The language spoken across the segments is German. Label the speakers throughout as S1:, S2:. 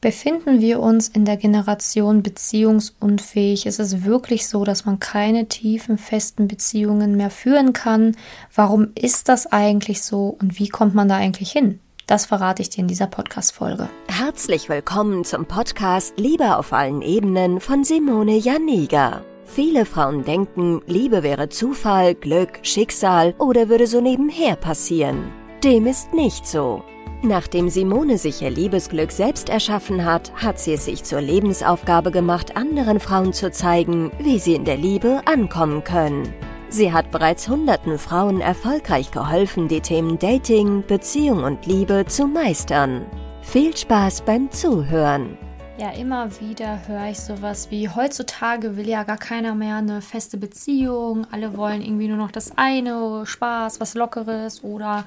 S1: Befinden wir uns in der Generation beziehungsunfähig? Ist es wirklich so, dass man keine tiefen, festen Beziehungen mehr führen kann? Warum ist das eigentlich so und wie kommt man da eigentlich hin? Das verrate ich dir in dieser Podcast-Folge.
S2: Herzlich willkommen zum Podcast Liebe auf allen Ebenen von Simone Janiga. Viele Frauen denken, Liebe wäre Zufall, Glück, Schicksal oder würde so nebenher passieren. Dem ist nicht so. Nachdem Simone sich ihr Liebesglück selbst erschaffen hat, hat sie es sich zur Lebensaufgabe gemacht, anderen Frauen zu zeigen, wie sie in der Liebe ankommen können. Sie hat bereits hunderten Frauen erfolgreich geholfen, die Themen Dating, Beziehung und Liebe zu meistern. Viel Spaß beim Zuhören!
S1: Ja, immer wieder höre ich sowas wie, heutzutage will ja gar keiner mehr eine feste Beziehung, alle wollen irgendwie nur noch das eine, Spaß, was Lockeres oder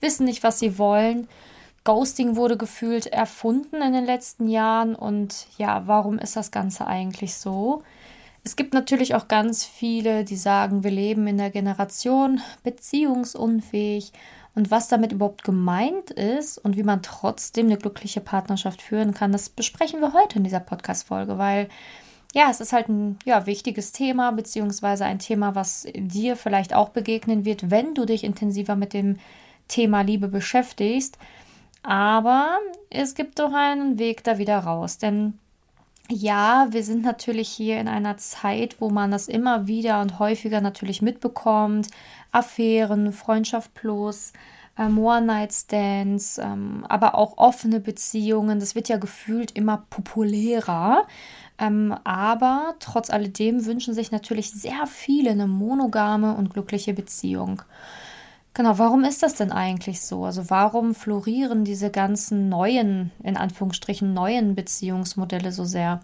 S1: wissen nicht, was sie wollen. Ghosting wurde gefühlt erfunden in den letzten Jahren und ja, warum ist das Ganze eigentlich so? Es gibt natürlich auch ganz viele, die sagen, wir leben in der Generation beziehungsunfähig und was damit überhaupt gemeint ist und wie man trotzdem eine glückliche Partnerschaft führen kann, das besprechen wir heute in dieser Podcast-Folge, weil ja, es ist halt ein ja, wichtiges Thema, beziehungsweise ein Thema, was dir vielleicht auch begegnen wird, wenn du dich intensiver mit dem Thema Liebe beschäftigst. Aber es gibt doch einen Weg da wieder raus. Denn ja, wir sind natürlich hier in einer Zeit, wo man das immer wieder und häufiger natürlich mitbekommt. Affären, Freundschaft plus, ähm, One-Night-Stands, ähm, aber auch offene Beziehungen. Das wird ja gefühlt immer populärer. Ähm, aber trotz alledem wünschen sich natürlich sehr viele eine monogame und glückliche Beziehung. Genau, warum ist das denn eigentlich so? Also warum florieren diese ganzen neuen, in Anführungsstrichen neuen Beziehungsmodelle so sehr?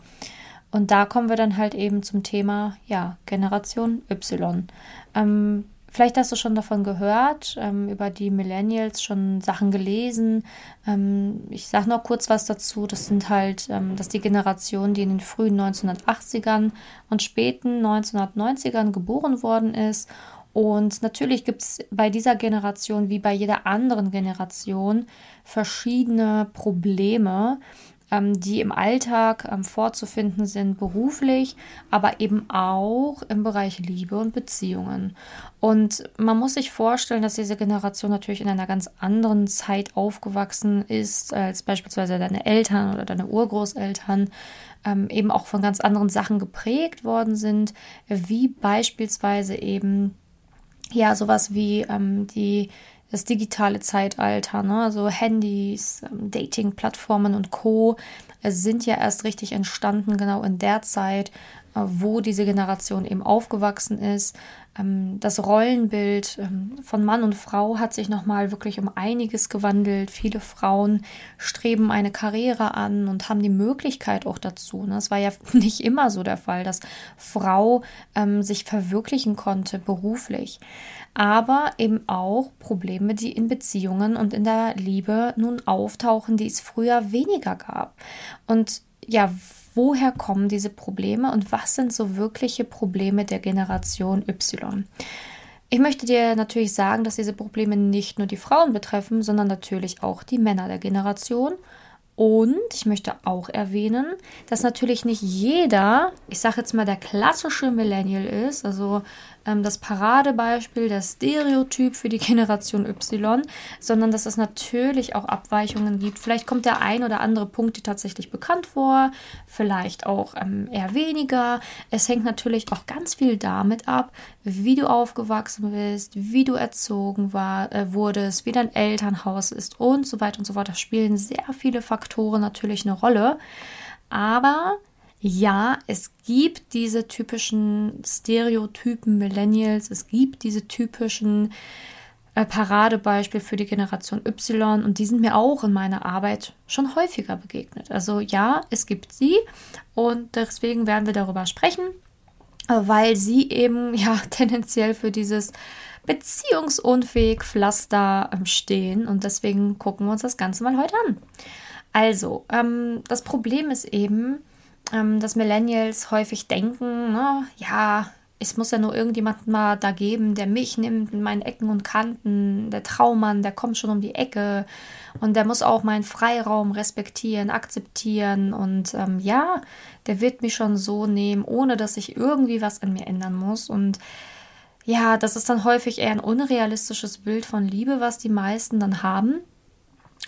S1: Und da kommen wir dann halt eben zum Thema, ja, Generation Y. Ähm, vielleicht hast du schon davon gehört, ähm, über die Millennials schon Sachen gelesen. Ähm, ich sage noch kurz was dazu. Das sind halt, ähm, dass die Generation, die in den frühen 1980ern und späten 1990ern geboren worden ist und natürlich gibt es bei dieser Generation wie bei jeder anderen Generation verschiedene Probleme, ähm, die im Alltag ähm, vorzufinden sind, beruflich, aber eben auch im Bereich Liebe und Beziehungen. Und man muss sich vorstellen, dass diese Generation natürlich in einer ganz anderen Zeit aufgewachsen ist als beispielsweise deine Eltern oder deine Urgroßeltern. Ähm, eben auch von ganz anderen Sachen geprägt worden sind, wie beispielsweise eben ja, sowas wie ähm, die, das digitale Zeitalter, ne? also Handys, ähm, Dating-Plattformen und Co. sind ja erst richtig entstanden, genau in der Zeit, äh, wo diese Generation eben aufgewachsen ist. Ähm, das Rollenbild ähm, von Mann und Frau hat sich nochmal wirklich um einiges gewandelt. Viele Frauen streben eine Karriere an und haben die Möglichkeit auch dazu. Ne? Es war ja nicht immer so der Fall, dass Frau ähm, sich verwirklichen konnte beruflich. Aber eben auch Probleme, die in Beziehungen und in der Liebe nun auftauchen, die es früher weniger gab. Und ja, woher kommen diese Probleme und was sind so wirkliche Probleme der Generation Y? Ich möchte dir natürlich sagen, dass diese Probleme nicht nur die Frauen betreffen, sondern natürlich auch die Männer der Generation. Und ich möchte auch erwähnen, dass natürlich nicht jeder, ich sage jetzt mal, der klassische Millennial ist, also ähm, das Paradebeispiel, der Stereotyp für die Generation Y, sondern dass es natürlich auch Abweichungen gibt. Vielleicht kommt der ein oder andere Punkt dir tatsächlich bekannt vor, vielleicht auch ähm, eher weniger. Es hängt natürlich auch ganz viel damit ab, wie du aufgewachsen bist, wie du erzogen war, äh, wurdest, wie dein Elternhaus ist und so weiter und so fort. Da spielen sehr viele Faktoren natürlich eine Rolle. Aber ja, es gibt diese typischen Stereotypen Millennials, es gibt diese typischen äh, Paradebeispiele für die Generation Y und die sind mir auch in meiner Arbeit schon häufiger begegnet. Also ja, es gibt sie und deswegen werden wir darüber sprechen, äh, weil sie eben ja tendenziell für dieses beziehungsunfähig Pflaster ähm, stehen und deswegen gucken wir uns das Ganze mal heute an. Also, ähm, das Problem ist eben, ähm, dass Millennials häufig denken, ne, ja, es muss ja nur irgendjemand mal da geben, der mich nimmt in meinen Ecken und Kanten. Der Traummann, der kommt schon um die Ecke und der muss auch meinen Freiraum respektieren, akzeptieren und ähm, ja, der wird mich schon so nehmen, ohne dass ich irgendwie was an mir ändern muss und ja, das ist dann häufig eher ein unrealistisches Bild von Liebe, was die meisten dann haben.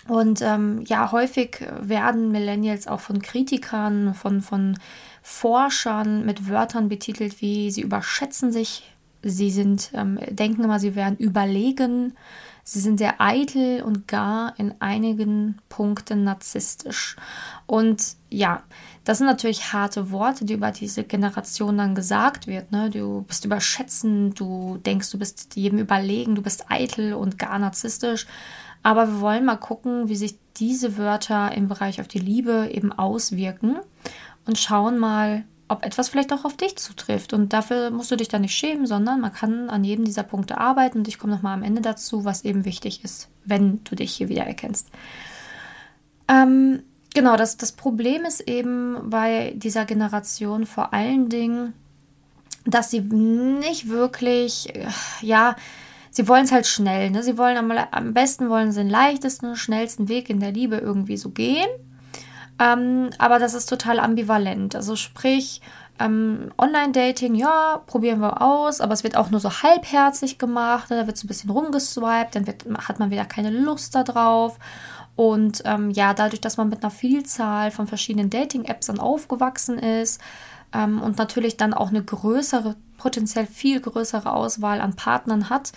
S1: Und ähm, ja, häufig werden Millennials auch von Kritikern, von, von Forschern mit Wörtern betitelt wie sie überschätzen sich, sie sind, ähm, denken immer, sie wären überlegen, sie sind sehr eitel und gar in einigen Punkten narzisstisch. Und ja, das sind natürlich harte Worte, die über diese Generation dann gesagt wird. Ne? Du bist überschätzend, du denkst, du bist jedem überlegen, du bist eitel und gar narzisstisch. Aber wir wollen mal gucken, wie sich diese Wörter im Bereich auf die Liebe eben auswirken und schauen mal, ob etwas vielleicht auch auf dich zutrifft. Und dafür musst du dich da nicht schämen, sondern man kann an jedem dieser Punkte arbeiten. Und ich komme nochmal am Ende dazu, was eben wichtig ist, wenn du dich hier wieder erkennst. Ähm, genau, das, das Problem ist eben bei dieser Generation vor allen Dingen, dass sie nicht wirklich, ja, sie wollen es halt schnell. Ne? Sie wollen am, am besten wollen sie den leichtesten, schnellsten Weg in der Liebe irgendwie so gehen. Ähm, aber das ist total ambivalent. Also sprich, ähm, Online-Dating, ja, probieren wir aus, aber es wird auch nur so halbherzig gemacht. Ne? Da wird so ein bisschen rumgeswiped, dann wird, hat man wieder keine Lust darauf. Und ähm, ja, dadurch, dass man mit einer Vielzahl von verschiedenen Dating-Apps dann aufgewachsen ist ähm, und natürlich dann auch eine größere, potenziell viel größere Auswahl an Partnern hat,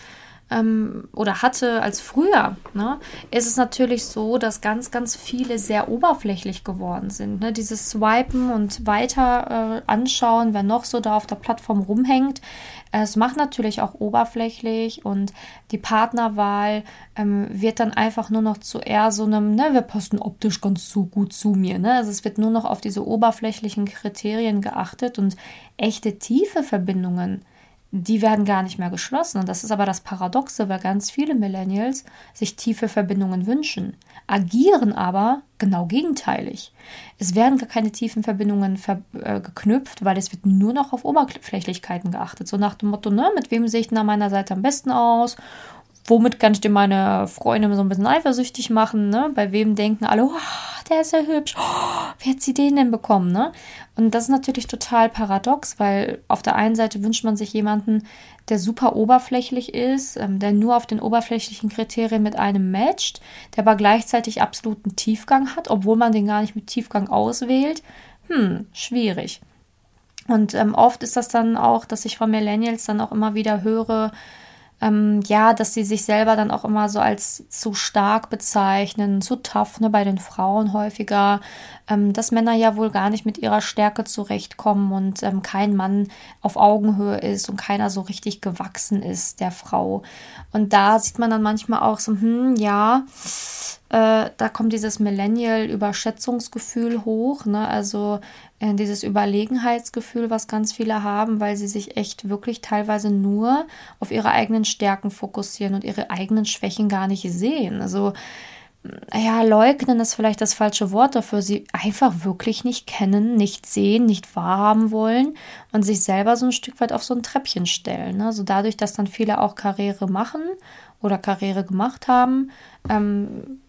S1: ähm, oder hatte als früher, ne, ist es natürlich so, dass ganz, ganz viele sehr oberflächlich geworden sind. Ne? Dieses Swipen und weiter äh, anschauen, wer noch so da auf der Plattform rumhängt. Es macht natürlich auch oberflächlich und die Partnerwahl ähm, wird dann einfach nur noch zu eher so einem, ne, wir passen optisch ganz so gut zu mir. Ne? Also es wird nur noch auf diese oberflächlichen Kriterien geachtet und echte tiefe Verbindungen die werden gar nicht mehr geschlossen. Und das ist aber das Paradoxe, weil ganz viele Millennials sich tiefe Verbindungen wünschen, agieren aber genau gegenteilig. Es werden gar keine tiefen Verbindungen ver äh, geknüpft, weil es wird nur noch auf Oberflächlichkeiten geachtet. So nach dem Motto, ne, mit wem sehe ich denn an meiner Seite am besten aus? Womit kann ich dir meine Freunde so ein bisschen eifersüchtig machen? Ne? Bei wem denken alle, oh, der ist ja hübsch. Oh, wie hat sie den denn bekommen? Ne? Und das ist natürlich total paradox, weil auf der einen Seite wünscht man sich jemanden, der super oberflächlich ist, ähm, der nur auf den oberflächlichen Kriterien mit einem matcht, der aber gleichzeitig absoluten Tiefgang hat, obwohl man den gar nicht mit Tiefgang auswählt. Hm, schwierig. Und ähm, oft ist das dann auch, dass ich von Millennials dann auch immer wieder höre, ähm, ja, dass sie sich selber dann auch immer so als zu stark bezeichnen, zu tough, ne, bei den Frauen häufiger, ähm, dass Männer ja wohl gar nicht mit ihrer Stärke zurechtkommen und ähm, kein Mann auf Augenhöhe ist und keiner so richtig gewachsen ist der Frau. Und da sieht man dann manchmal auch so, hm, ja, äh, da kommt dieses Millennial-Überschätzungsgefühl hoch, ne? Also dieses Überlegenheitsgefühl, was ganz viele haben, weil sie sich echt wirklich teilweise nur auf ihre eigenen Stärken fokussieren und ihre eigenen Schwächen gar nicht sehen. Also ja, leugnen ist vielleicht das falsche Wort dafür, sie einfach wirklich nicht kennen, nicht sehen, nicht wahrhaben wollen und sich selber so ein Stück weit auf so ein Treppchen stellen. Also dadurch, dass dann viele auch Karriere machen oder Karriere gemacht haben, ähm,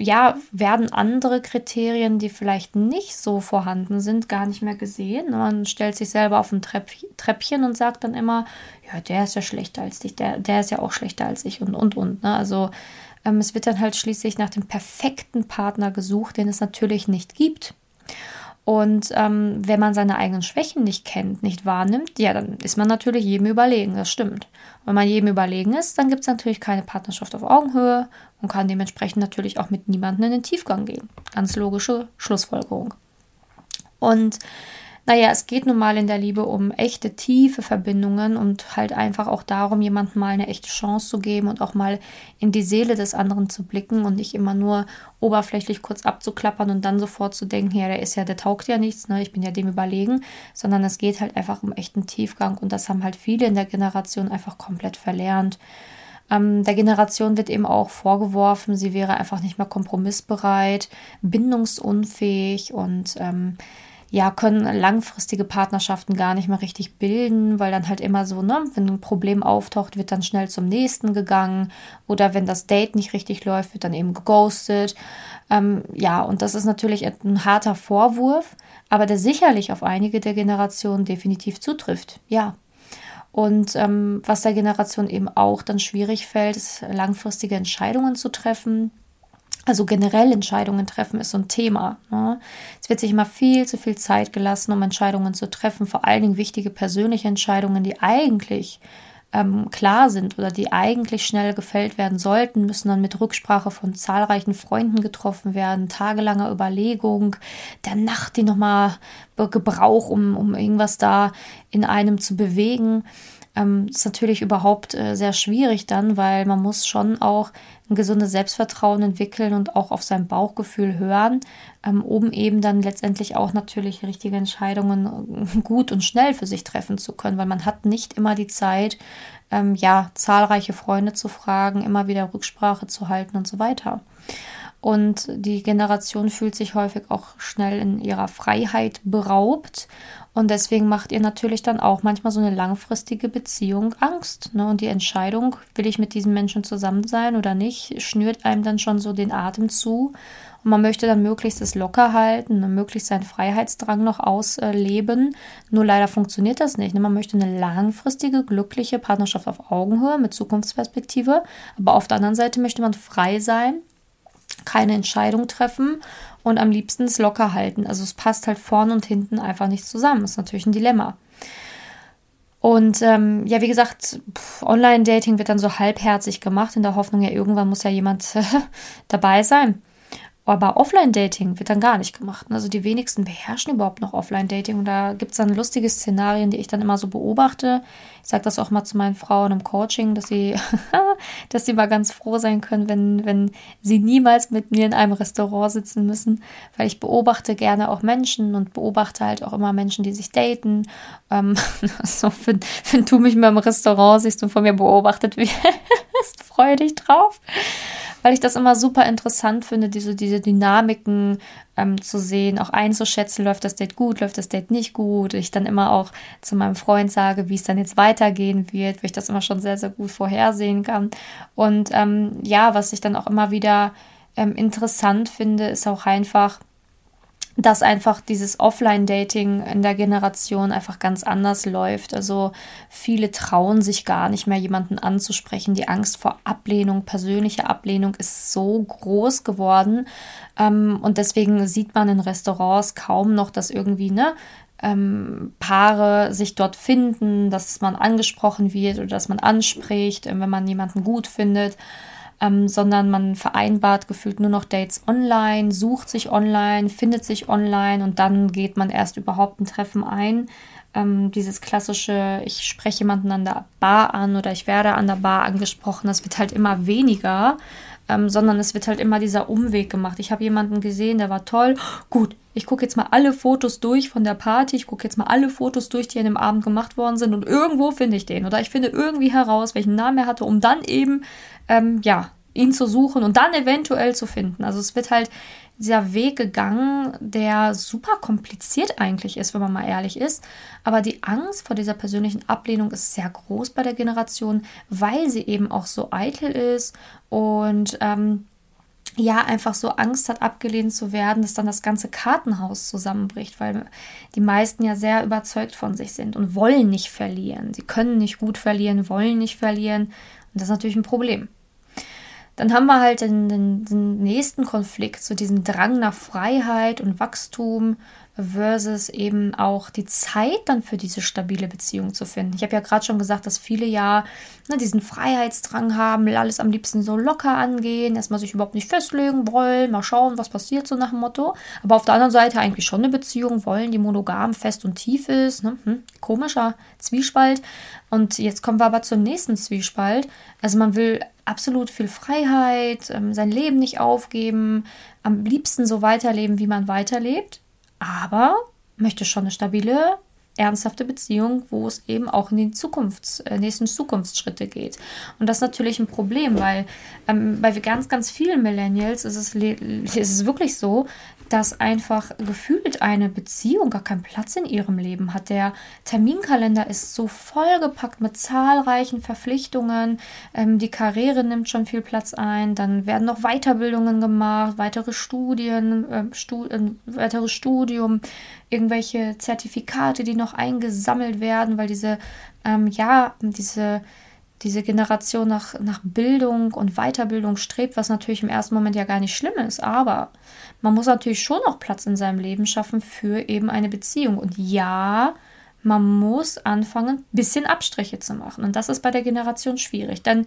S1: ja, werden andere Kriterien, die vielleicht nicht so vorhanden sind, gar nicht mehr gesehen. Man stellt sich selber auf ein Treppchen und sagt dann immer, ja, der ist ja schlechter als dich, der, der ist ja auch schlechter als ich und, und, und. Ne? Also ähm, es wird dann halt schließlich nach dem perfekten Partner gesucht, den es natürlich nicht gibt. Und ähm, wenn man seine eigenen Schwächen nicht kennt, nicht wahrnimmt, ja, dann ist man natürlich jedem überlegen, das stimmt. Wenn man jedem überlegen ist, dann gibt es natürlich keine Partnerschaft auf Augenhöhe und kann dementsprechend natürlich auch mit niemandem in den Tiefgang gehen. Ganz logische Schlussfolgerung. Und naja, es geht nun mal in der Liebe um echte, tiefe Verbindungen und halt einfach auch darum, jemandem mal eine echte Chance zu geben und auch mal in die Seele des anderen zu blicken und nicht immer nur oberflächlich kurz abzuklappern und dann sofort zu denken, ja, der ist ja, der taugt ja nichts, ne, ich bin ja dem überlegen, sondern es geht halt einfach um echten Tiefgang und das haben halt viele in der Generation einfach komplett verlernt. Ähm, der Generation wird eben auch vorgeworfen, sie wäre einfach nicht mehr kompromissbereit, bindungsunfähig und ähm, ja, können langfristige Partnerschaften gar nicht mehr richtig bilden, weil dann halt immer so, ne, wenn ein Problem auftaucht, wird dann schnell zum nächsten gegangen oder wenn das Date nicht richtig läuft, wird dann eben geghostet. Ähm, ja, und das ist natürlich ein harter Vorwurf, aber der sicherlich auf einige der Generationen definitiv zutrifft. Ja. Und ähm, was der Generation eben auch dann schwierig fällt, ist langfristige Entscheidungen zu treffen also generell Entscheidungen treffen ist so ein Thema. Ne? Es wird sich immer viel zu viel Zeit gelassen, um Entscheidungen zu treffen, vor allen Dingen wichtige persönliche Entscheidungen, die eigentlich ähm, klar sind oder die eigentlich schnell gefällt werden sollten, müssen dann mit Rücksprache von zahlreichen Freunden getroffen werden, tagelanger Überlegung, der Nacht, die nochmal Gebrauch, um, um irgendwas da in einem zu bewegen. Ähm, ist natürlich überhaupt äh, sehr schwierig dann, weil man muss schon auch ein gesundes Selbstvertrauen entwickeln und auch auf sein Bauchgefühl hören, ähm, um eben dann letztendlich auch natürlich richtige Entscheidungen äh, gut und schnell für sich treffen zu können, weil man hat nicht immer die Zeit, ähm, ja, zahlreiche Freunde zu fragen, immer wieder Rücksprache zu halten und so weiter. Und die Generation fühlt sich häufig auch schnell in ihrer Freiheit beraubt und deswegen macht ihr natürlich dann auch manchmal so eine langfristige Beziehung Angst. Ne? Und die Entscheidung, will ich mit diesem Menschen zusammen sein oder nicht, schnürt einem dann schon so den Atem zu. Und man möchte dann möglichst es locker halten möglichst seinen Freiheitsdrang noch ausleben. Nur leider funktioniert das nicht. Ne? Man möchte eine langfristige, glückliche Partnerschaft auf Augenhöhe mit Zukunftsperspektive. Aber auf der anderen Seite möchte man frei sein, keine Entscheidung treffen und am liebsten es locker halten. Also es passt halt vorne und hinten einfach nicht zusammen. Das ist natürlich ein Dilemma. Und ähm, ja, wie gesagt, Online-Dating wird dann so halbherzig gemacht, in der Hoffnung, ja, irgendwann muss ja jemand dabei sein. Aber Offline-Dating wird dann gar nicht gemacht. Also die wenigsten beherrschen überhaupt noch Offline-Dating. Und da gibt es dann lustige Szenarien, die ich dann immer so beobachte. Ich sage das auch mal zu meinen Frauen im Coaching, dass sie, dass sie mal ganz froh sein können, wenn, wenn sie niemals mit mir in einem Restaurant sitzen müssen. Weil ich beobachte gerne auch Menschen und beobachte halt auch immer Menschen, die sich daten. Ähm, so, wenn, wenn du mich mal im Restaurant siehst und von mir beobachtet wirst, freue dich drauf weil ich das immer super interessant finde, diese, diese Dynamiken ähm, zu sehen, auch einzuschätzen, läuft das Date gut, läuft das Date nicht gut. Ich dann immer auch zu meinem Freund sage, wie es dann jetzt weitergehen wird, weil ich das immer schon sehr, sehr gut vorhersehen kann. Und ähm, ja, was ich dann auch immer wieder ähm, interessant finde, ist auch einfach, dass einfach dieses Offline-Dating in der Generation einfach ganz anders läuft. Also viele trauen sich gar nicht mehr, jemanden anzusprechen. Die Angst vor Ablehnung, persönliche Ablehnung ist so groß geworden. Ähm, und deswegen sieht man in Restaurants kaum noch, dass irgendwie, ne, ähm, Paare sich dort finden, dass man angesprochen wird oder dass man anspricht, wenn man jemanden gut findet ähm, sondern man vereinbart gefühlt nur noch Dates online, sucht sich online, findet sich online und dann geht man erst überhaupt ein Treffen ein. Ähm, dieses klassische, ich spreche jemanden an der Bar an oder ich werde an der Bar angesprochen, das wird halt immer weniger. Ähm, sondern es wird halt immer dieser Umweg gemacht. Ich habe jemanden gesehen, der war toll. Gut, ich gucke jetzt mal alle Fotos durch von der Party. Ich gucke jetzt mal alle Fotos durch, die an dem Abend gemacht worden sind. Und irgendwo finde ich den. Oder ich finde irgendwie heraus, welchen Namen er hatte, um dann eben ähm, ja, ihn zu suchen und dann eventuell zu finden. Also es wird halt dieser Weg gegangen, der super kompliziert eigentlich ist, wenn man mal ehrlich ist. Aber die Angst vor dieser persönlichen Ablehnung ist sehr groß bei der Generation, weil sie eben auch so eitel ist und ähm, ja, einfach so Angst hat, abgelehnt zu werden, dass dann das ganze Kartenhaus zusammenbricht, weil die meisten ja sehr überzeugt von sich sind und wollen nicht verlieren. Sie können nicht gut verlieren, wollen nicht verlieren. Und das ist natürlich ein Problem. Dann haben wir halt den, den, den nächsten Konflikt, so diesen Drang nach Freiheit und Wachstum versus eben auch die Zeit dann für diese stabile Beziehung zu finden. Ich habe ja gerade schon gesagt, dass viele ja ne, diesen Freiheitsdrang haben, alles am liebsten so locker angehen, erstmal sich überhaupt nicht festlegen wollen, mal schauen, was passiert so nach dem Motto. Aber auf der anderen Seite eigentlich schon eine Beziehung wollen, die monogam, fest und tief ist. Ne? Hm, komischer Zwiespalt. Und jetzt kommen wir aber zum nächsten Zwiespalt. Also man will absolut viel Freiheit, ähm, sein Leben nicht aufgeben, am liebsten so weiterleben, wie man weiterlebt aber möchte schon eine stabile, ernsthafte Beziehung, wo es eben auch in die Zukunfts-, äh, nächsten Zukunftsschritte geht. Und das ist natürlich ein Problem, weil ähm, bei ganz, ganz vielen Millennials ist es, ist es wirklich so, dass einfach gefühlt eine Beziehung gar keinen Platz in ihrem Leben hat. Der Terminkalender ist so vollgepackt mit zahlreichen Verpflichtungen. Ähm, die Karriere nimmt schon viel Platz ein. Dann werden noch Weiterbildungen gemacht, weitere Studien, äh, Stu äh, weiteres Studium, irgendwelche Zertifikate, die noch eingesammelt werden, weil diese, ähm, ja, diese diese Generation nach, nach Bildung und Weiterbildung strebt, was natürlich im ersten Moment ja gar nicht schlimm ist. Aber man muss natürlich schon auch Platz in seinem Leben schaffen für eben eine Beziehung. Und ja, man muss anfangen, ein bisschen Abstriche zu machen. Und das ist bei der Generation schwierig, denn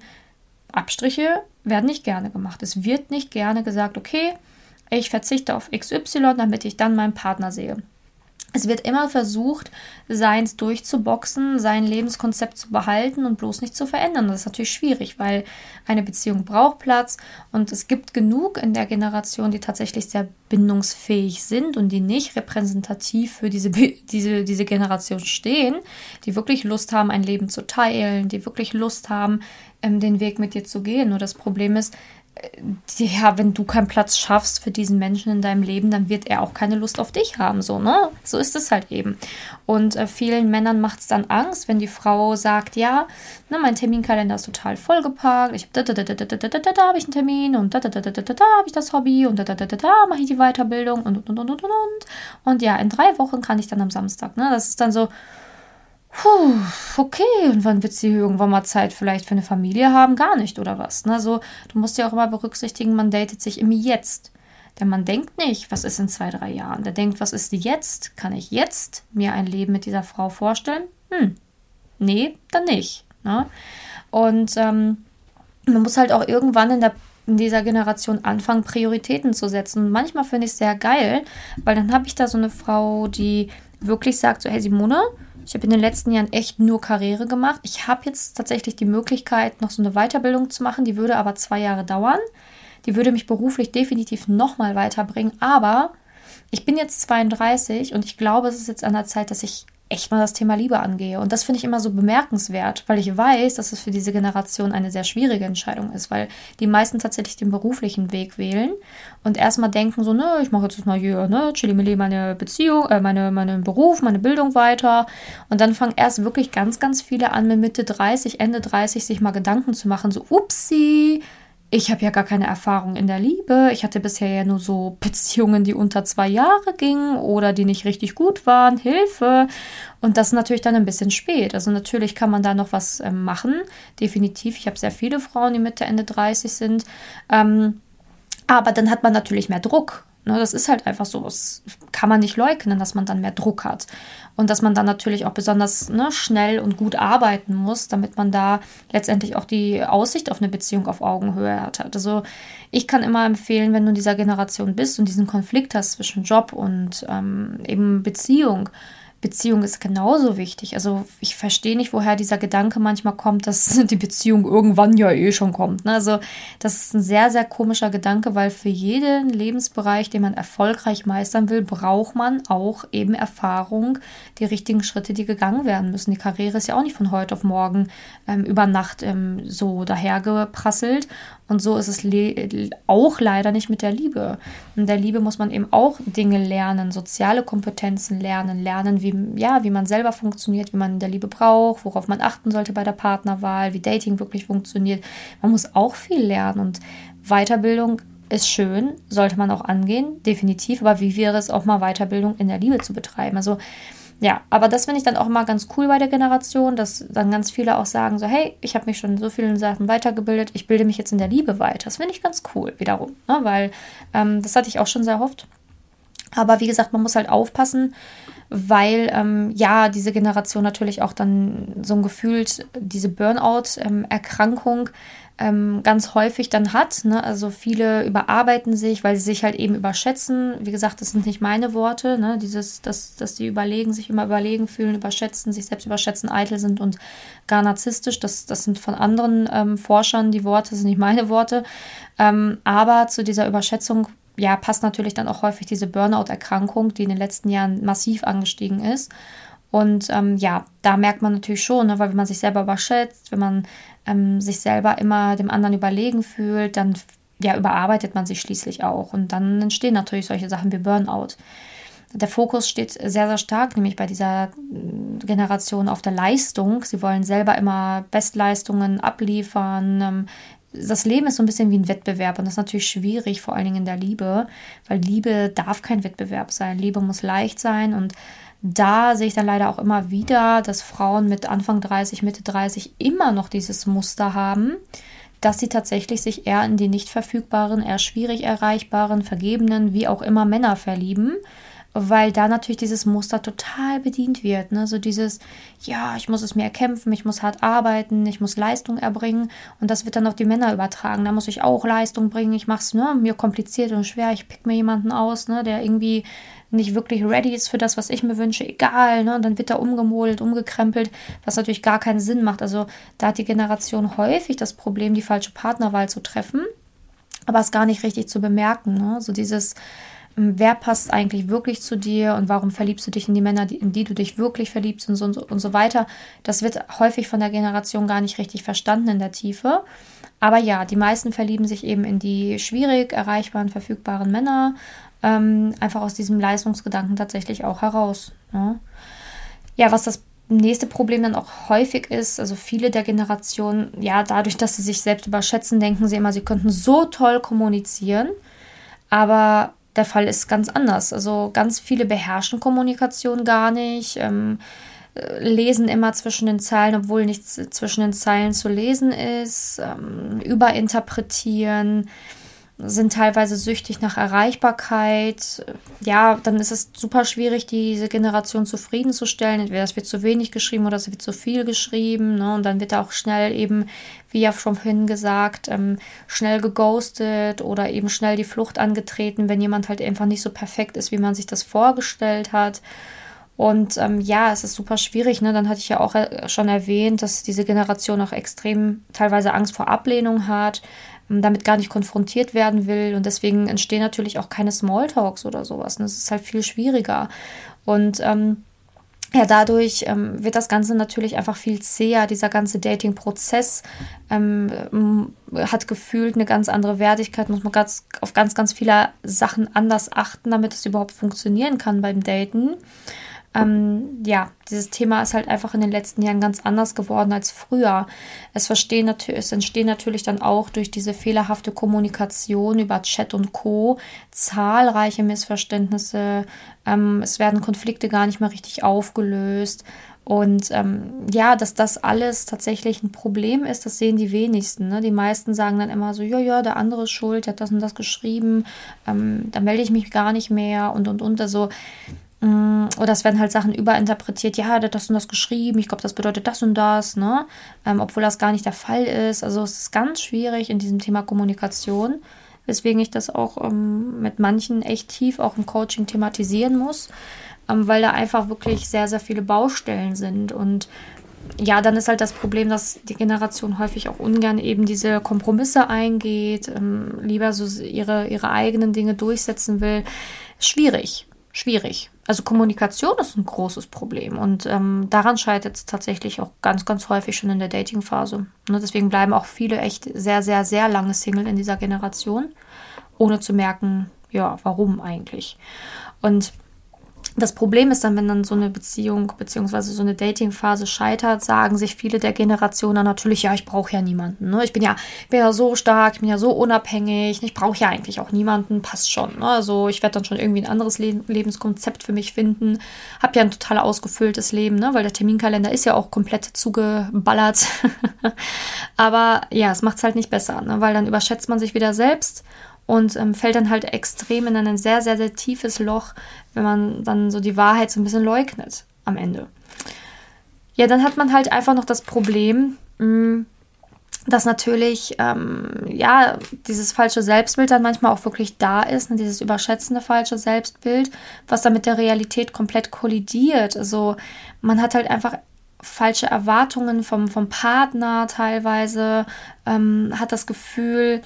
S1: Abstriche werden nicht gerne gemacht. Es wird nicht gerne gesagt, okay, ich verzichte auf XY, damit ich dann meinen Partner sehe es wird immer versucht, seins durchzuboxen, sein Lebenskonzept zu behalten und bloß nicht zu verändern. Das ist natürlich schwierig, weil eine Beziehung braucht Platz und es gibt genug in der Generation, die tatsächlich sehr bindungsfähig sind und die nicht repräsentativ für diese, diese, diese Generation stehen, die wirklich Lust haben, ein Leben zu teilen, die wirklich Lust haben, ähm, den Weg mit dir zu gehen. Nur das Problem ist, ja, wenn du keinen Platz schaffst für diesen Menschen in deinem Leben, dann wird er auch keine Lust auf dich haben, so, ne? So ist es halt eben. Und äh, vielen Männern macht es dann Angst, wenn die Frau sagt, ja, ne, mein Terminkalender ist total vollgepackt, ich habe da, da, da, da, da, da, da, da habe ich einen Termin und da, da, da, da, da, da, da habe ich das Hobby und da, da, da, da, da mache ich die Weiterbildung und, und, und, und, und, und. Und ja, in drei Wochen kann ich dann am Samstag, ne? Das ist dann so, Puh, okay, und wann wird sie irgendwann mal Zeit vielleicht für eine Familie haben? Gar nicht, oder was? Ne? So, du musst ja auch immer berücksichtigen, man datet sich im Jetzt. Denn man denkt nicht, was ist in zwei, drei Jahren. Der denkt, was ist jetzt? Kann ich jetzt mir ein Leben mit dieser Frau vorstellen? Hm, nee, dann nicht. Ne? Und ähm, man muss halt auch irgendwann in, der, in dieser Generation anfangen, Prioritäten zu setzen. Und manchmal finde ich es sehr geil, weil dann habe ich da so eine Frau, die wirklich sagt, so, hey Simone, ich habe in den letzten Jahren echt nur Karriere gemacht. Ich habe jetzt tatsächlich die Möglichkeit, noch so eine Weiterbildung zu machen. Die würde aber zwei Jahre dauern. Die würde mich beruflich definitiv nochmal weiterbringen. Aber ich bin jetzt 32 und ich glaube, es ist jetzt an der Zeit, dass ich echt mal das Thema Liebe angehe. Und das finde ich immer so bemerkenswert, weil ich weiß, dass es für diese Generation eine sehr schwierige Entscheidung ist, weil die meisten tatsächlich den beruflichen Weg wählen und erstmal denken so, ne, ich mache jetzt mal hier, ne, chili meine Beziehung, äh, meine, meinen Beruf, meine Bildung weiter. Und dann fangen erst wirklich ganz, ganz viele an, mit Mitte 30, Ende 30 sich mal Gedanken zu machen, so, upsi, ich habe ja gar keine Erfahrung in der Liebe. Ich hatte bisher ja nur so Beziehungen, die unter zwei Jahre gingen oder die nicht richtig gut waren. Hilfe. Und das ist natürlich dann ein bisschen spät. Also natürlich kann man da noch was äh, machen. Definitiv. Ich habe sehr viele Frauen, die Mitte, Ende 30 sind. Ähm, aber dann hat man natürlich mehr Druck. Ne, das ist halt einfach so. Das kann man nicht leugnen, dass man dann mehr Druck hat. Und dass man dann natürlich auch besonders ne, schnell und gut arbeiten muss, damit man da letztendlich auch die Aussicht auf eine Beziehung auf Augenhöhe hat. Also ich kann immer empfehlen, wenn du in dieser Generation bist und diesen Konflikt hast zwischen Job und ähm, eben Beziehung, Beziehung ist genauso wichtig. Also ich verstehe nicht, woher dieser Gedanke manchmal kommt, dass die Beziehung irgendwann ja eh schon kommt. Ne? Also das ist ein sehr, sehr komischer Gedanke, weil für jeden Lebensbereich, den man erfolgreich meistern will, braucht man auch eben Erfahrung, die richtigen Schritte, die gegangen werden müssen. Die Karriere ist ja auch nicht von heute auf morgen ähm, über Nacht ähm, so dahergeprasselt. Und so ist es auch leider nicht mit der Liebe. In der Liebe muss man eben auch Dinge lernen, soziale Kompetenzen lernen, lernen, wie, ja, wie man selber funktioniert, wie man in der Liebe braucht, worauf man achten sollte bei der Partnerwahl, wie Dating wirklich funktioniert. Man muss auch viel lernen und Weiterbildung ist schön, sollte man auch angehen, definitiv. Aber wie wäre es auch mal Weiterbildung in der Liebe zu betreiben? Also ja, aber das finde ich dann auch mal ganz cool bei der Generation, dass dann ganz viele auch sagen so, hey, ich habe mich schon in so vielen Sachen weitergebildet, ich bilde mich jetzt in der Liebe weiter. Das finde ich ganz cool wiederum, ne? weil ähm, das hatte ich auch schon sehr oft. Aber wie gesagt, man muss halt aufpassen, weil ähm, ja diese Generation natürlich auch dann so ein gefühlt diese Burnout-Erkrankung ähm, ähm, ganz häufig dann hat. Ne? Also viele überarbeiten sich, weil sie sich halt eben überschätzen. Wie gesagt, das sind nicht meine Worte. Ne? Dieses, dass, dass die überlegen, sich immer überlegen fühlen, überschätzen, sich selbst überschätzen, eitel sind und gar narzisstisch. Das, das sind von anderen ähm, Forschern die Worte, das sind nicht meine Worte. Ähm, aber zu dieser Überschätzung ja, passt natürlich dann auch häufig diese Burnout-Erkrankung, die in den letzten Jahren massiv angestiegen ist. Und ähm, ja, da merkt man natürlich schon, ne, weil wenn man sich selber überschätzt, wenn man ähm, sich selber immer dem anderen überlegen fühlt, dann ja, überarbeitet man sich schließlich auch. Und dann entstehen natürlich solche Sachen wie Burnout. Der Fokus steht sehr, sehr stark, nämlich bei dieser äh, Generation auf der Leistung. Sie wollen selber immer Bestleistungen abliefern. Ähm, das Leben ist so ein bisschen wie ein Wettbewerb und das ist natürlich schwierig, vor allen Dingen in der Liebe, weil Liebe darf kein Wettbewerb sein. Liebe muss leicht sein und da sehe ich dann leider auch immer wieder, dass Frauen mit Anfang 30, Mitte 30 immer noch dieses Muster haben, dass sie tatsächlich sich eher in die nicht verfügbaren, eher schwierig erreichbaren, vergebenen, wie auch immer Männer verlieben weil da natürlich dieses Muster total bedient wird. Ne? So dieses, ja, ich muss es mir erkämpfen, ich muss hart arbeiten, ich muss Leistung erbringen und das wird dann auf die Männer übertragen. Da muss ich auch Leistung bringen, ich mache es ne, mir kompliziert und schwer, ich pick mir jemanden aus, ne, der irgendwie nicht wirklich ready ist für das, was ich mir wünsche, egal, ne? Und dann wird er umgemodelt, umgekrempelt, was natürlich gar keinen Sinn macht. Also da hat die Generation häufig das Problem, die falsche Partnerwahl zu treffen, aber es gar nicht richtig zu bemerken. Ne? So dieses, ähm, wer passt eigentlich wirklich zu dir und warum verliebst du dich in die Männer, in die du dich wirklich verliebst und so, und so, und so weiter. Das wird häufig von der Generation gar nicht richtig verstanden in der Tiefe. Aber ja, die meisten verlieben sich eben in die schwierig erreichbaren, verfügbaren Männer, ähm, einfach aus diesem Leistungsgedanken tatsächlich auch heraus. Ne? Ja, was das nächste Problem dann auch häufig ist, also viele der Generationen, ja, dadurch, dass sie sich selbst überschätzen, denken sie immer, sie könnten so toll kommunizieren, aber der Fall ist ganz anders. Also ganz viele beherrschen Kommunikation gar nicht, ähm, äh, lesen immer zwischen den Zeilen, obwohl nichts zwischen den Zeilen zu lesen ist, ähm, überinterpretieren sind teilweise süchtig nach Erreichbarkeit. Ja, dann ist es super schwierig, diese Generation zufriedenzustellen. Entweder es wird zu wenig geschrieben oder es wird zu viel geschrieben. Ne? Und dann wird auch schnell eben, wie ja schon vorhin gesagt, ähm, schnell geghostet oder eben schnell die Flucht angetreten, wenn jemand halt einfach nicht so perfekt ist, wie man sich das vorgestellt hat. Und ähm, ja, es ist super schwierig. Ne? Dann hatte ich ja auch äh, schon erwähnt, dass diese Generation auch extrem teilweise Angst vor Ablehnung hat damit gar nicht konfrontiert werden will. Und deswegen entstehen natürlich auch keine Smalltalks oder sowas. Und das ist halt viel schwieriger. Und ähm, ja, dadurch ähm, wird das Ganze natürlich einfach viel zäher. Dieser ganze Dating-Prozess ähm, hat gefühlt eine ganz andere Wertigkeit, muss man ganz, auf ganz, ganz viele Sachen anders achten, damit es überhaupt funktionieren kann beim Daten ähm, ja, dieses Thema ist halt einfach in den letzten Jahren ganz anders geworden als früher. Es, verstehen es entstehen natürlich dann auch durch diese fehlerhafte Kommunikation über Chat und Co. zahlreiche Missverständnisse. Ähm, es werden Konflikte gar nicht mehr richtig aufgelöst. Und ähm, ja, dass das alles tatsächlich ein Problem ist, das sehen die wenigsten. Ne? Die meisten sagen dann immer so, ja, ja, der andere ist schuld, der hat das und das geschrieben, ähm, da melde ich mich gar nicht mehr und und und. Also oder es werden halt Sachen überinterpretiert, ja, der hat das und das geschrieben, ich glaube, das bedeutet das und das, ne? Ähm, obwohl das gar nicht der Fall ist. Also es ist ganz schwierig in diesem Thema Kommunikation, weswegen ich das auch ähm, mit manchen echt tief auch im Coaching thematisieren muss, ähm, weil da einfach wirklich sehr, sehr viele Baustellen sind. Und ja, dann ist halt das Problem, dass die Generation häufig auch ungern eben diese Kompromisse eingeht, ähm, lieber so ihre, ihre eigenen Dinge durchsetzen will. Schwierig, schwierig also Kommunikation ist ein großes Problem und ähm, daran scheitert es tatsächlich auch ganz, ganz häufig schon in der Dating-Phase. Ne, deswegen bleiben auch viele echt sehr, sehr, sehr lange Single in dieser Generation, ohne zu merken, ja, warum eigentlich. Und das Problem ist dann, wenn dann so eine Beziehung bzw. so eine Datingphase scheitert, sagen sich viele der Generationen dann natürlich, ja, ich brauche ja niemanden. Ne? Ich bin ja, bin ja so stark, ich bin ja so unabhängig, ich brauche ja eigentlich auch niemanden, passt schon. Ne? Also ich werde dann schon irgendwie ein anderes Le Lebenskonzept für mich finden. Habe ja ein total ausgefülltes Leben, ne? weil der Terminkalender ist ja auch komplett zugeballert. Aber ja, es macht es halt nicht besser, ne? weil dann überschätzt man sich wieder selbst und ähm, fällt dann halt extrem in ein sehr, sehr, sehr tiefes Loch, wenn man dann so die Wahrheit so ein bisschen leugnet am Ende. Ja, dann hat man halt einfach noch das Problem, mh, mm, dass natürlich ähm, ja dieses falsche Selbstbild dann manchmal auch wirklich da ist, ne, dieses überschätzende falsche Selbstbild, was dann mit der Realität komplett kollidiert. Also man hat halt einfach falsche Erwartungen vom, vom Partner teilweise, ähm, hat das Gefühl,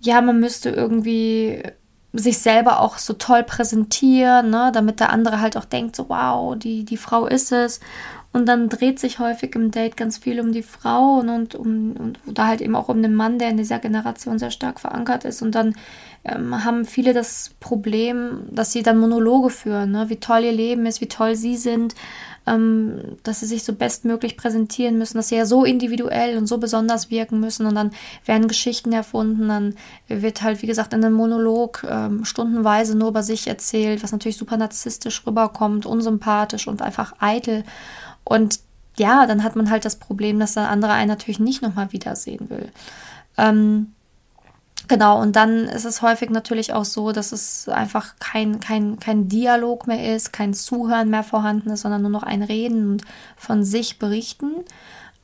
S1: ja, man müsste irgendwie sich selber auch so toll präsentieren, ne, damit der andere halt auch denkt, so wow, die, die Frau ist es. Und dann dreht sich häufig im Date ganz viel um die Frau und, und um und, oder halt eben auch um den Mann, der in dieser Generation sehr stark verankert ist. Und dann ähm, haben viele das Problem, dass sie dann Monologe führen, ne? wie toll ihr Leben ist, wie toll sie sind, ähm, dass sie sich so bestmöglich präsentieren müssen, dass sie ja so individuell und so besonders wirken müssen und dann werden Geschichten erfunden, dann wird halt, wie gesagt, in einem Monolog ähm, stundenweise nur über sich erzählt, was natürlich super narzisstisch rüberkommt, unsympathisch und einfach eitel. Und ja, dann hat man halt das Problem, dass der andere einen natürlich nicht nochmal wiedersehen will. Ähm, Genau, und dann ist es häufig natürlich auch so, dass es einfach kein, kein, kein Dialog mehr ist, kein Zuhören mehr vorhanden ist, sondern nur noch ein Reden und von sich berichten.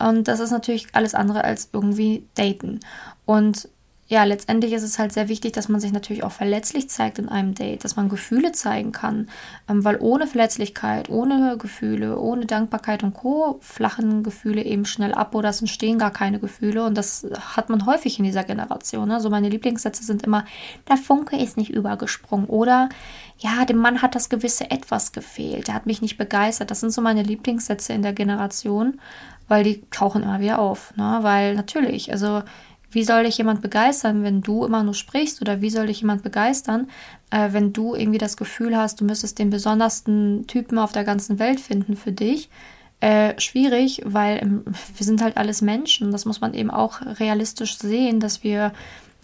S1: Und das ist natürlich alles andere als irgendwie daten. Und ja, letztendlich ist es halt sehr wichtig, dass man sich natürlich auch verletzlich zeigt in einem Date, dass man Gefühle zeigen kann, ähm, weil ohne Verletzlichkeit, ohne Gefühle, ohne Dankbarkeit und Co. flachen Gefühle eben schnell ab oder es entstehen gar keine Gefühle und das hat man häufig in dieser Generation. Ne? Also meine Lieblingssätze sind immer, der Funke ist nicht übergesprungen oder ja, dem Mann hat das gewisse Etwas gefehlt, der hat mich nicht begeistert. Das sind so meine Lieblingssätze in der Generation, weil die tauchen immer wieder auf, ne? weil natürlich, also wie soll dich jemand begeistern, wenn du immer nur sprichst? Oder wie soll dich jemand begeistern, äh, wenn du irgendwie das Gefühl hast, du müsstest den besondersten Typen auf der ganzen Welt finden für dich? Äh, schwierig, weil ähm, wir sind halt alles Menschen. Das muss man eben auch realistisch sehen, dass wir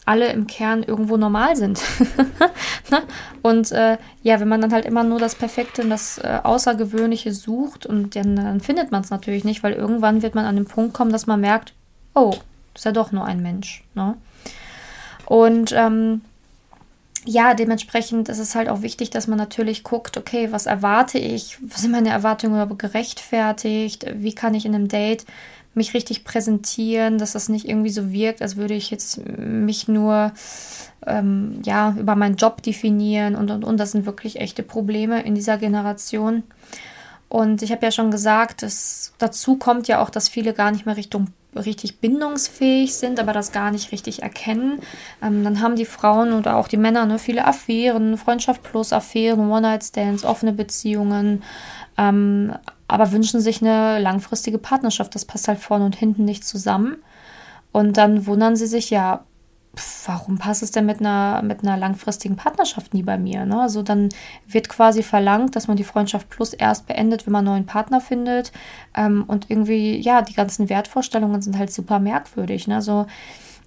S1: alle im Kern irgendwo normal sind. ne? und äh, ja, wenn man dann halt immer nur das Perfekte und das äh, Außergewöhnliche sucht, und dann, dann findet man es natürlich nicht, weil irgendwann wird man an den Punkt kommen, dass man merkt, oh, ist ja doch nur ein Mensch. Ne? Und ähm, ja, dementsprechend ist es halt auch wichtig, dass man natürlich guckt, okay, was erwarte ich? Was sind meine Erwartungen gerechtfertigt? Wie kann ich in einem Date mich richtig präsentieren, dass das nicht irgendwie so wirkt, als würde ich jetzt mich nur ähm, ja, über meinen Job definieren und und und. Das sind wirklich echte Probleme in dieser Generation. Und ich habe ja schon gesagt, dass dazu kommt ja auch, dass viele gar nicht mehr Richtung richtig bindungsfähig sind, aber das gar nicht richtig erkennen. Ähm, dann haben die Frauen oder auch die Männer ne, viele Affären, Freundschaft plus Affären, One-Night-Stands, offene Beziehungen, ähm, aber wünschen sich eine langfristige Partnerschaft. Das passt halt vorne und hinten nicht zusammen. Und dann wundern sie sich, ja, warum passt es denn mit einer, mit einer langfristigen Partnerschaft nie bei mir? Ne? Also dann wird quasi verlangt, dass man die Freundschaft plus erst beendet, wenn man einen neuen Partner findet. Ähm, und irgendwie, ja, die ganzen Wertvorstellungen sind halt super merkwürdig. Ne? So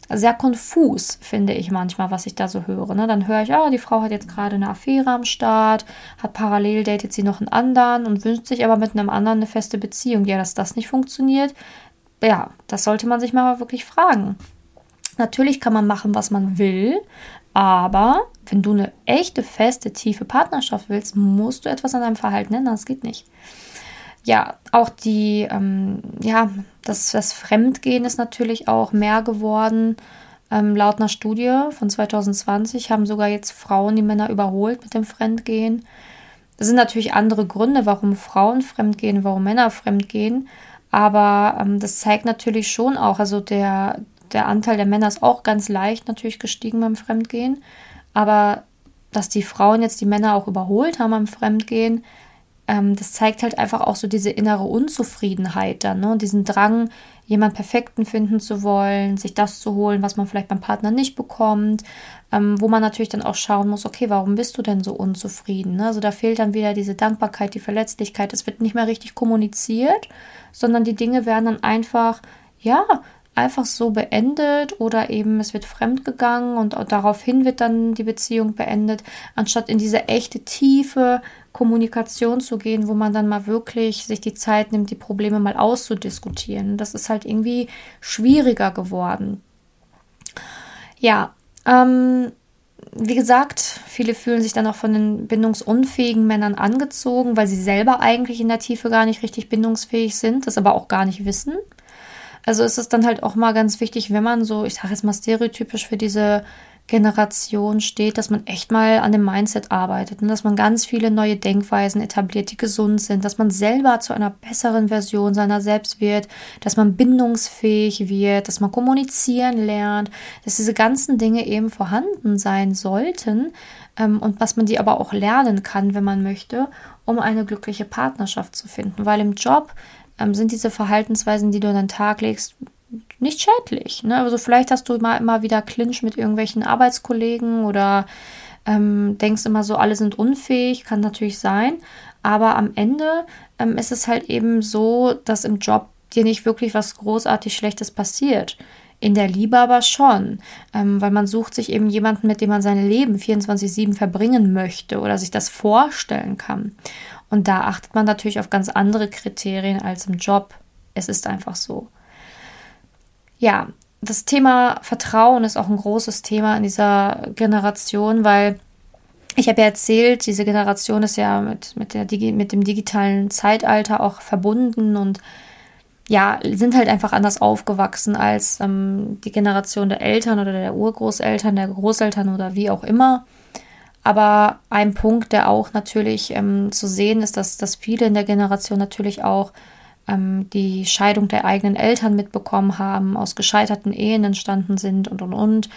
S1: sehr konfus, finde ich manchmal, was ich da so höre. Ne? Dann höre ich, ah, die Frau hat jetzt gerade eine Affäre am Start, hat parallel datet sie noch einen anderen und wünscht sich aber mit einem anderen eine feste Beziehung. Ja, dass das nicht funktioniert, ja, das sollte man sich mal wirklich fragen. Natürlich kann man machen, was man will, aber wenn du eine echte, feste, tiefe Partnerschaft willst, musst du etwas an deinem Verhalten ändern. Das geht nicht. Ja, auch die, ähm, ja, das, das Fremdgehen ist natürlich auch mehr geworden. Ähm, laut einer Studie von 2020 haben sogar jetzt Frauen die Männer überholt mit dem Fremdgehen. Das sind natürlich andere Gründe, warum Frauen fremdgehen, warum Männer fremdgehen. Aber ähm, das zeigt natürlich schon auch, also der, der Anteil der Männer ist auch ganz leicht natürlich gestiegen beim Fremdgehen. Aber dass die Frauen jetzt die Männer auch überholt haben beim Fremdgehen, ähm, das zeigt halt einfach auch so diese innere Unzufriedenheit dann, ne? diesen Drang, jemand Perfekten finden zu wollen, sich das zu holen, was man vielleicht beim Partner nicht bekommt, ähm, wo man natürlich dann auch schauen muss, okay, warum bist du denn so unzufrieden? Ne? Also da fehlt dann wieder diese Dankbarkeit, die Verletzlichkeit, es wird nicht mehr richtig kommuniziert, sondern die Dinge werden dann einfach, ja, einfach so beendet oder eben es wird fremdgegangen und daraufhin wird dann die Beziehung beendet, anstatt in diese echte tiefe Kommunikation zu gehen, wo man dann mal wirklich sich die Zeit nimmt, die Probleme mal auszudiskutieren. Das ist halt irgendwie schwieriger geworden. Ja, ähm, wie gesagt, viele fühlen sich dann auch von den bindungsunfähigen Männern angezogen, weil sie selber eigentlich in der Tiefe gar nicht richtig bindungsfähig sind, das aber auch gar nicht wissen. Also ist es dann halt auch mal ganz wichtig, wenn man so, ich sage jetzt mal stereotypisch für diese Generation steht, dass man echt mal an dem Mindset arbeitet und dass man ganz viele neue Denkweisen etabliert, die gesund sind, dass man selber zu einer besseren Version seiner selbst wird, dass man bindungsfähig wird, dass man kommunizieren lernt, dass diese ganzen Dinge eben vorhanden sein sollten ähm, und was man die aber auch lernen kann, wenn man möchte, um eine glückliche Partnerschaft zu finden. Weil im Job ähm, sind diese Verhaltensweisen, die du an den Tag legst, nicht schädlich. Ne? Also vielleicht hast du immer, immer wieder Clinch mit irgendwelchen Arbeitskollegen oder ähm, denkst immer so, alle sind unfähig, kann natürlich sein. Aber am Ende ähm, ist es halt eben so, dass im Job dir nicht wirklich was großartig Schlechtes passiert. In der Liebe aber schon, ähm, weil man sucht sich eben jemanden, mit dem man sein Leben 24-7 verbringen möchte oder sich das vorstellen kann. Und da achtet man natürlich auf ganz andere Kriterien als im Job. Es ist einfach so. Ja, das Thema Vertrauen ist auch ein großes Thema in dieser Generation, weil ich habe ja erzählt, diese Generation ist ja mit, mit, der, mit dem digitalen Zeitalter auch verbunden und ja, sind halt einfach anders aufgewachsen als ähm, die Generation der Eltern oder der Urgroßeltern, der Großeltern oder wie auch immer. Aber ein Punkt, der auch natürlich ähm, zu sehen ist, dass, dass viele in der Generation natürlich auch ähm, die Scheidung der eigenen Eltern mitbekommen haben, aus gescheiterten Ehen entstanden sind und und und.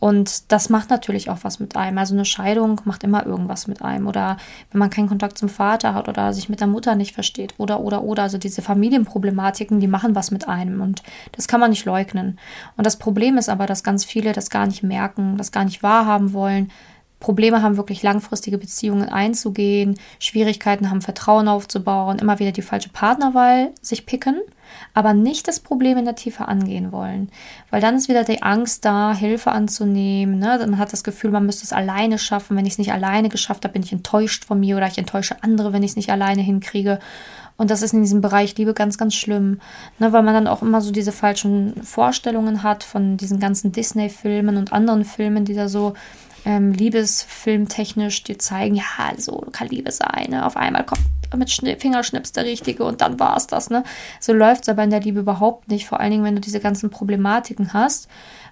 S1: Und das macht natürlich auch was mit einem. Also eine Scheidung macht immer irgendwas mit einem. Oder wenn man keinen Kontakt zum Vater hat oder sich mit der Mutter nicht versteht. Oder, oder, oder. Also diese Familienproblematiken, die machen was mit einem. Und das kann man nicht leugnen. Und das Problem ist aber, dass ganz viele das gar nicht merken, das gar nicht wahrhaben wollen, Probleme haben, wirklich langfristige Beziehungen einzugehen, Schwierigkeiten haben, Vertrauen aufzubauen, immer wieder die falsche Partnerwahl sich picken, aber nicht das Problem in der Tiefe angehen wollen. Weil dann ist wieder die Angst da, Hilfe anzunehmen. Ne? Man hat das Gefühl, man müsste es alleine schaffen. Wenn ich es nicht alleine geschafft habe, bin ich enttäuscht von mir oder ich enttäusche andere, wenn ich es nicht alleine hinkriege. Und das ist in diesem Bereich Liebe ganz, ganz schlimm, ne, weil man dann auch immer so diese falschen Vorstellungen hat von diesen ganzen Disney-Filmen und anderen Filmen, die da so ähm, liebesfilmtechnisch dir zeigen, ja, so kann Liebe sein. Ne? Auf einmal kommt mit Fingerschnips der Richtige und dann war es das. Ne? So läuft es aber in der Liebe überhaupt nicht. Vor allen Dingen, wenn du diese ganzen Problematiken hast.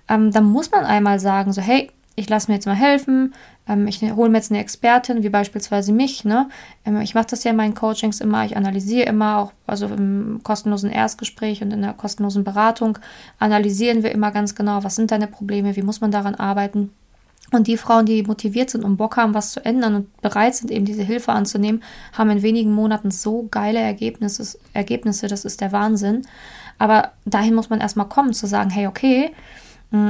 S1: Ähm, dann muss man einmal sagen, so, hey, ich lasse mir jetzt mal helfen, ähm, ich hole mir jetzt eine Expertin, wie beispielsweise mich. Ne? Ähm, ich mache das ja in meinen Coachings immer, ich analysiere immer, auch also im kostenlosen Erstgespräch und in der kostenlosen Beratung analysieren wir immer ganz genau, was sind deine Probleme, wie muss man daran arbeiten. Und die Frauen, die motiviert sind und Bock haben, was zu ändern und bereit sind, eben diese Hilfe anzunehmen, haben in wenigen Monaten so geile Ergebnisse, Ergebnisse das ist der Wahnsinn. Aber dahin muss man erstmal kommen, zu sagen, hey, okay,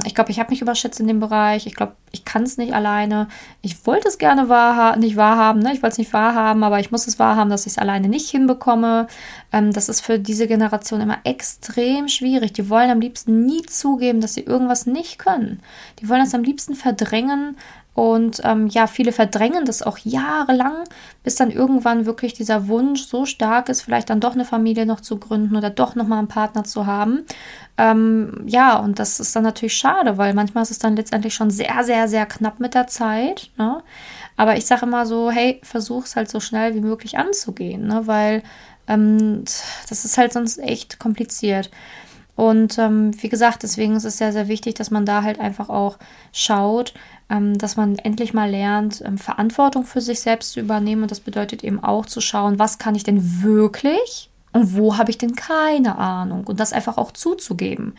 S1: ich glaube, ich habe mich überschätzt in dem Bereich. Ich glaube, ich kann es nicht alleine. Ich wollte es gerne wahrha nicht wahrhaben. Ne? Ich wollte es nicht wahrhaben, aber ich muss es wahrhaben, dass ich es alleine nicht hinbekomme. Ähm, das ist für diese Generation immer extrem schwierig. Die wollen am liebsten nie zugeben, dass sie irgendwas nicht können. Die wollen das am liebsten verdrängen, und ähm, ja, viele verdrängen das auch jahrelang, bis dann irgendwann wirklich dieser Wunsch so stark ist, vielleicht dann doch eine Familie noch zu gründen oder doch nochmal einen Partner zu haben. Ähm, ja, und das ist dann natürlich schade, weil manchmal ist es dann letztendlich schon sehr, sehr, sehr knapp mit der Zeit. Ne? Aber ich sage immer so, hey, versuch es halt so schnell wie möglich anzugehen, ne? weil ähm, das ist halt sonst echt kompliziert. Und ähm, wie gesagt, deswegen ist es sehr, sehr wichtig, dass man da halt einfach auch schaut, dass man endlich mal lernt, ähm, Verantwortung für sich selbst zu übernehmen. Und das bedeutet eben auch zu schauen, was kann ich denn wirklich und wo habe ich denn keine Ahnung? Und das einfach auch zuzugeben.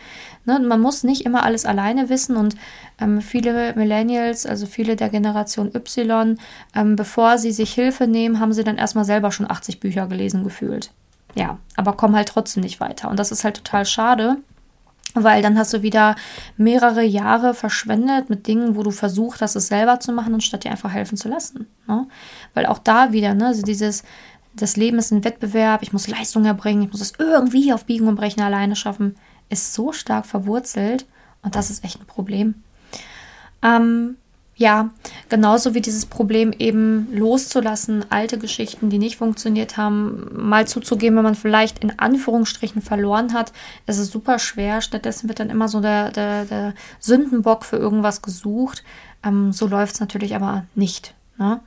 S1: Ne? Man muss nicht immer alles alleine wissen und ähm, viele Millennials, also viele der Generation Y, ähm, bevor sie sich Hilfe nehmen, haben sie dann erstmal selber schon 80 Bücher gelesen gefühlt. Ja, aber kommen halt trotzdem nicht weiter. Und das ist halt total schade weil dann hast du wieder mehrere Jahre verschwendet mit Dingen, wo du versucht hast, es selber zu machen, anstatt dir einfach helfen zu lassen. Ne? Weil auch da wieder, ne, also dieses, das Leben ist ein Wettbewerb, ich muss Leistung erbringen, ich muss es irgendwie auf Biegen und Brechen alleine schaffen, ist so stark verwurzelt und das ist echt ein Problem. Ähm, ja, genauso wie dieses Problem eben loszulassen, alte Geschichten, die nicht funktioniert haben, mal zuzugeben, wenn man vielleicht in Anführungsstrichen verloren hat. Es ist super schwer. Stattdessen wird dann immer so der, der, der Sündenbock für irgendwas gesucht. Ähm, so läuft es natürlich aber nicht. Ne?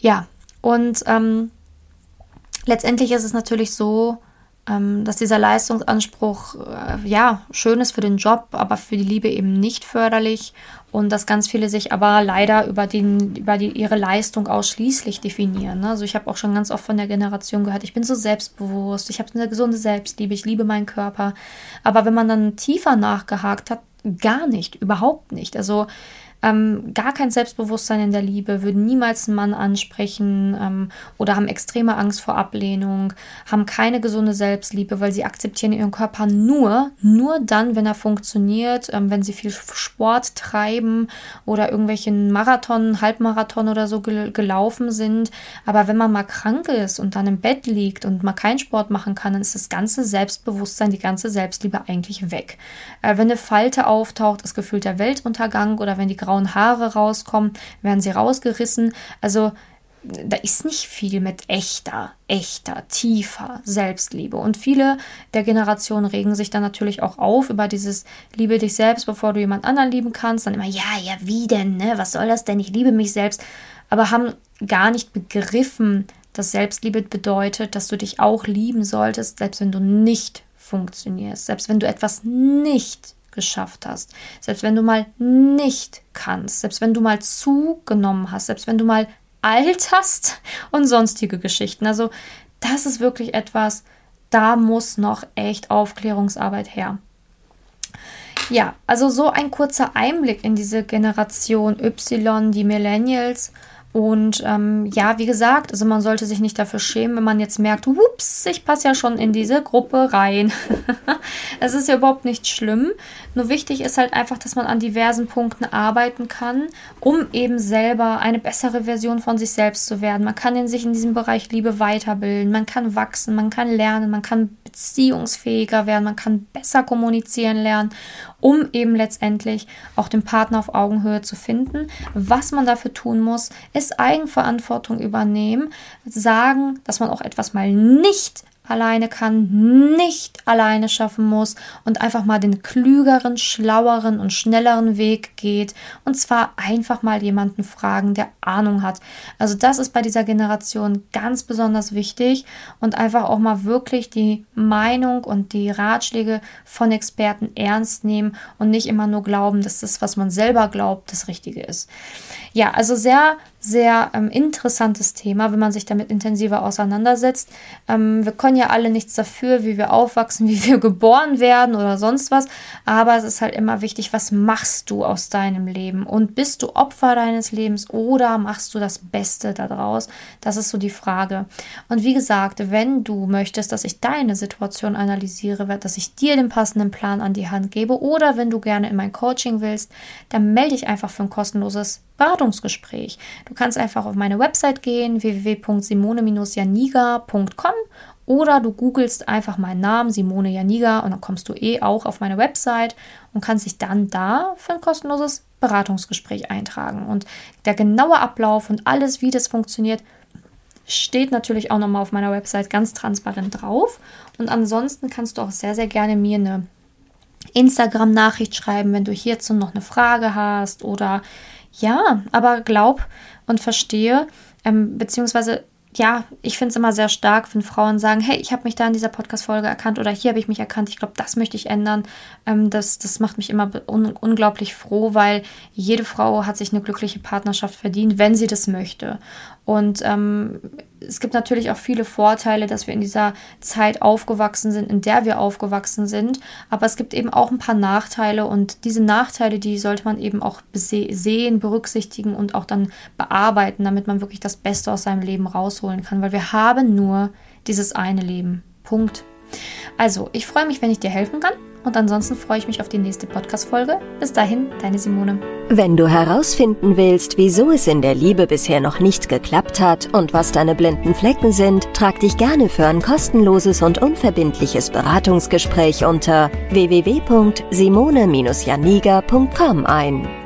S1: Ja, und ähm, letztendlich ist es natürlich so, ähm, dass dieser Leistungsanspruch äh, ja schön ist für den Job, aber für die Liebe eben nicht förderlich und dass ganz viele sich aber leider über, den, über die, ihre Leistung ausschließlich definieren. Ne? Also ich habe auch schon ganz oft von der Generation gehört, ich bin so selbstbewusst, ich habe eine gesunde Selbstliebe, ich liebe meinen Körper. Aber wenn man dann tiefer nachgehakt hat, gar nicht, überhaupt nicht. Also ähm, gar kein Selbstbewusstsein in der Liebe, würden niemals einen Mann ansprechen ähm, oder haben extreme Angst vor Ablehnung, haben keine gesunde Selbstliebe, weil sie akzeptieren ihren Körper nur, nur dann, wenn er funktioniert, ähm, wenn sie viel Sport treiben oder irgendwelchen Marathon, Halbmarathon oder so gel gelaufen sind. Aber wenn man mal krank ist und dann im Bett liegt und mal keinen Sport machen kann, dann ist das ganze Selbstbewusstsein, die ganze Selbstliebe eigentlich weg. Äh, wenn eine Falte auftaucht, ist gefühlt der Weltuntergang oder wenn die grauen Haare rauskommen, werden sie rausgerissen. Also da ist nicht viel mit echter, echter, tiefer Selbstliebe. Und viele der Generationen regen sich dann natürlich auch auf über dieses Liebe dich selbst, bevor du jemand anderen lieben kannst. Dann immer, ja, ja, wie denn, ne? Was soll das denn? Ich liebe mich selbst. Aber haben gar nicht begriffen, dass Selbstliebe bedeutet, dass du dich auch lieben solltest, selbst wenn du nicht funktionierst, selbst wenn du etwas nicht geschafft hast, selbst wenn du mal nicht kannst, selbst wenn du mal zugenommen hast, selbst wenn du mal alt hast und sonstige Geschichten. Also das ist wirklich etwas, da muss noch echt Aufklärungsarbeit her. Ja, also so ein kurzer Einblick in diese Generation Y, die Millennials und ähm, ja, wie gesagt, also man sollte sich nicht dafür schämen, wenn man jetzt merkt, ups, ich passe ja schon in diese Gruppe rein. Es ist ja überhaupt nicht schlimm. Nur wichtig ist halt einfach, dass man an diversen Punkten arbeiten kann, um eben selber eine bessere Version von sich selbst zu werden. Man kann in sich in diesem Bereich Liebe weiterbilden, man kann wachsen, man kann lernen, man kann beziehungsfähiger werden, man kann besser kommunizieren lernen, um eben letztendlich auch den Partner auf Augenhöhe zu finden. Was man dafür tun muss, ist Eigenverantwortung übernehmen, sagen, dass man auch etwas mal nicht alleine kann, nicht alleine schaffen muss und einfach mal den klügeren, schlaueren und schnelleren Weg geht. Und zwar einfach mal jemanden fragen, der Ahnung hat. Also das ist bei dieser Generation ganz besonders wichtig und einfach auch mal wirklich die Meinung und die Ratschläge von Experten ernst nehmen und nicht immer nur glauben, dass das, was man selber glaubt, das Richtige ist. Ja, also sehr sehr ähm, interessantes Thema, wenn man sich damit intensiver auseinandersetzt. Ähm, wir können ja alle nichts dafür, wie wir aufwachsen, wie wir geboren werden oder sonst was. Aber es ist halt immer wichtig, was machst du aus deinem Leben? Und bist du Opfer deines Lebens oder machst du das Beste daraus? Das ist so die Frage. Und wie gesagt, wenn du möchtest, dass ich deine Situation analysiere, dass ich dir den passenden Plan an die Hand gebe oder wenn du gerne in mein Coaching willst, dann melde dich einfach für ein kostenloses Beratungsgespräch. Du kannst einfach auf meine Website gehen, www.simone-janiga.com oder du googelst einfach meinen Namen, Simone Janiga, und dann kommst du eh auch auf meine Website und kannst dich dann da für ein kostenloses Beratungsgespräch eintragen. Und der genaue Ablauf und alles, wie das funktioniert, steht natürlich auch nochmal auf meiner Website ganz transparent drauf. Und ansonsten kannst du auch sehr, sehr gerne mir eine Instagram-Nachricht schreiben, wenn du hierzu noch eine Frage hast oder ja, aber glaub und verstehe, ähm, beziehungsweise ja, ich finde es immer sehr stark, wenn Frauen sagen, hey, ich habe mich da in dieser Podcast-Folge erkannt oder hier habe ich mich erkannt, ich glaube, das möchte ich ändern. Ähm, das, das macht mich immer un unglaublich froh, weil jede Frau hat sich eine glückliche Partnerschaft verdient, wenn sie das möchte. Und ähm, es gibt natürlich auch viele Vorteile, dass wir in dieser Zeit aufgewachsen sind, in der wir aufgewachsen sind. Aber es gibt eben auch ein paar Nachteile und diese Nachteile, die sollte man eben auch sehen, berücksichtigen und auch dann bearbeiten, damit man wirklich das Beste aus seinem Leben rausholen kann. Weil wir haben nur dieses eine Leben. Punkt. Also, ich freue mich, wenn ich dir helfen kann. Und ansonsten freue ich mich auf die nächste Podcast-Folge. Bis dahin, deine Simone.
S2: Wenn du herausfinden willst, wieso es in der Liebe bisher noch nicht geklappt hat und was deine blinden Flecken sind, trag dich gerne für ein kostenloses und unverbindliches Beratungsgespräch unter www.simone-janiga.com ein.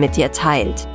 S2: mit dir teilt.